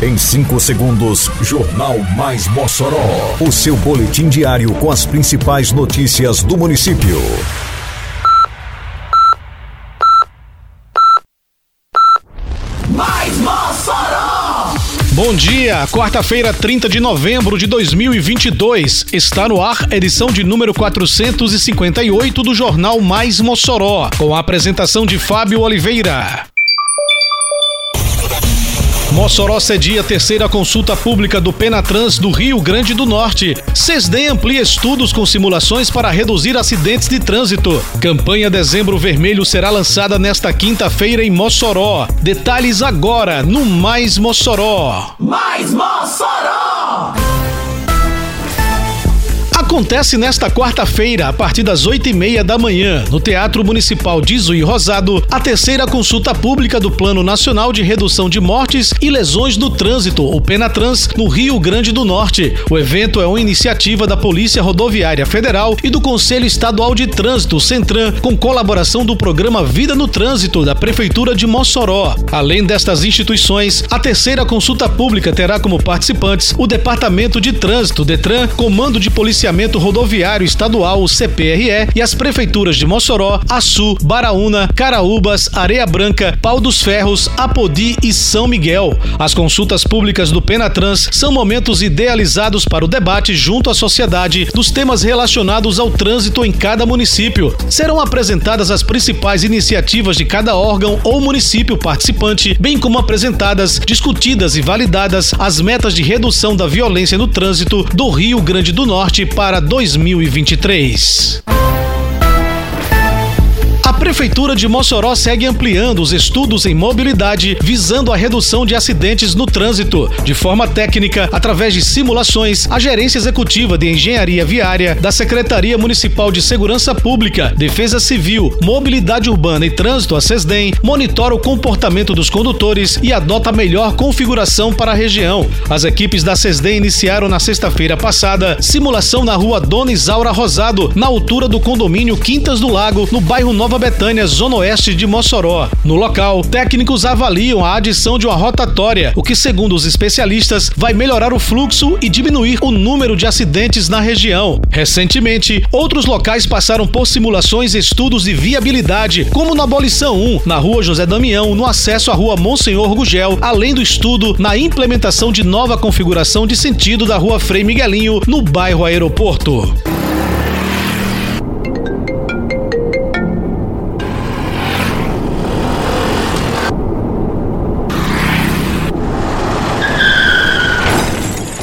Em 5 segundos, Jornal Mais Mossoró. O seu boletim diário com as principais notícias do município. Mais Mossoró! Bom dia, quarta-feira, 30 de novembro de 2022. Está no ar edição de número 458 do Jornal Mais Mossoró, com a apresentação de Fábio Oliveira. Mossoró cedia a terceira consulta pública do Penatrans do Rio Grande do Norte. SESDEM amplia estudos com simulações para reduzir acidentes de trânsito. Campanha Dezembro Vermelho será lançada nesta quinta-feira em Mossoró. Detalhes agora no Mais Mossoró. Mais Mossoró! Acontece nesta quarta-feira, a partir das oito e meia da manhã, no Teatro Municipal de Zui Rosado, a terceira consulta pública do Plano Nacional de Redução de Mortes e Lesões no Trânsito, o Penatrans, no Rio Grande do Norte. O evento é uma iniciativa da Polícia Rodoviária Federal e do Conselho Estadual de Trânsito, Centran, com colaboração do programa Vida no Trânsito da Prefeitura de Mossoró. Além destas instituições, a terceira consulta pública terá como participantes o Departamento de Trânsito, Detran, Comando de Policiamento Rodoviário Estadual, o CPRE, e as prefeituras de Mossoró, Açu, Baraúna, Caraúbas, Areia Branca, Pau dos Ferros, Apodi e São Miguel. As consultas públicas do Penatrans são momentos idealizados para o debate junto à sociedade dos temas relacionados ao trânsito em cada município. Serão apresentadas as principais iniciativas de cada órgão ou município participante, bem como apresentadas, discutidas e validadas as metas de redução da violência no trânsito do Rio Grande do Norte para 2023. A Prefeitura de Mossoró segue ampliando os estudos em mobilidade visando a redução de acidentes no trânsito. De forma técnica, através de simulações, a Gerência Executiva de Engenharia Viária da Secretaria Municipal de Segurança Pública, Defesa Civil, Mobilidade Urbana e Trânsito, a SESDEM, monitora o comportamento dos condutores e adota melhor configuração para a região. As equipes da SESDEM iniciaram na sexta-feira passada simulação na rua Dona Isaura Rosado, na altura do condomínio Quintas do Lago, no bairro Nova Betânia, zona oeste de Mossoró. No local, técnicos avaliam a adição de uma rotatória, o que, segundo os especialistas, vai melhorar o fluxo e diminuir o número de acidentes na região. Recentemente, outros locais passaram por simulações e estudos de viabilidade, como na Abolição 1, na rua José Damião, no acesso à rua Monsenhor Gugel, além do estudo na implementação de nova configuração de sentido da rua Frei Miguelinho, no bairro Aeroporto.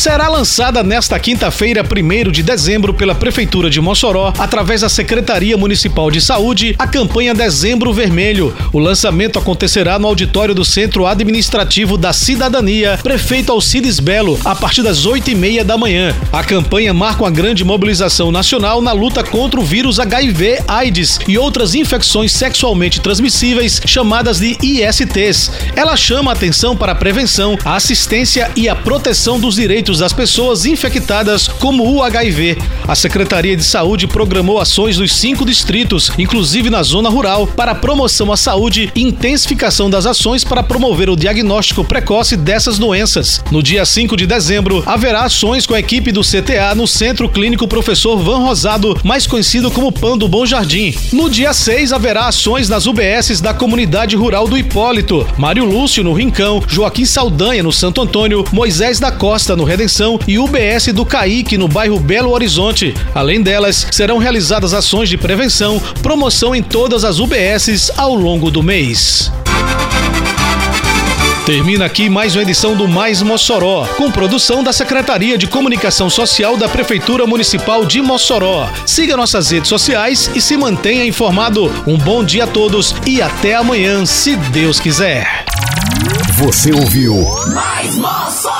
Será lançada nesta quinta-feira, 1 de dezembro, pela Prefeitura de Mossoró, através da Secretaria Municipal de Saúde, a campanha Dezembro Vermelho. O lançamento acontecerá no auditório do Centro Administrativo da Cidadania, Prefeito Alcides Belo, a partir das 8 e meia da manhã. A campanha marca uma grande mobilização nacional na luta contra o vírus HIV, AIDS e outras infecções sexualmente transmissíveis, chamadas de ISTs. Ela chama a atenção para a prevenção, a assistência e a proteção dos direitos das pessoas infectadas como o HIV. A Secretaria de Saúde programou ações nos cinco distritos, inclusive na zona rural, para promoção à saúde e intensificação das ações para promover o diagnóstico precoce dessas doenças. No dia 5 de dezembro, haverá ações com a equipe do CTA no Centro Clínico Professor Van Rosado, mais conhecido como PAN do Bom Jardim. No dia 6, haverá ações nas UBSs da comunidade rural do Hipólito, Mário Lúcio no Rincão, Joaquim Saldanha no Santo Antônio, Moisés da Costa no Redenção e UBS do Caíque, no bairro Belo Horizonte. Além delas, serão realizadas ações de prevenção, promoção em todas as UBSs ao longo do mês. Termina aqui mais uma edição do Mais Mossoró, com produção da Secretaria de Comunicação Social da Prefeitura Municipal de Mossoró. Siga nossas redes sociais e se mantenha informado. Um bom dia a todos e até amanhã, se Deus quiser. Você ouviu Mais Mossoró!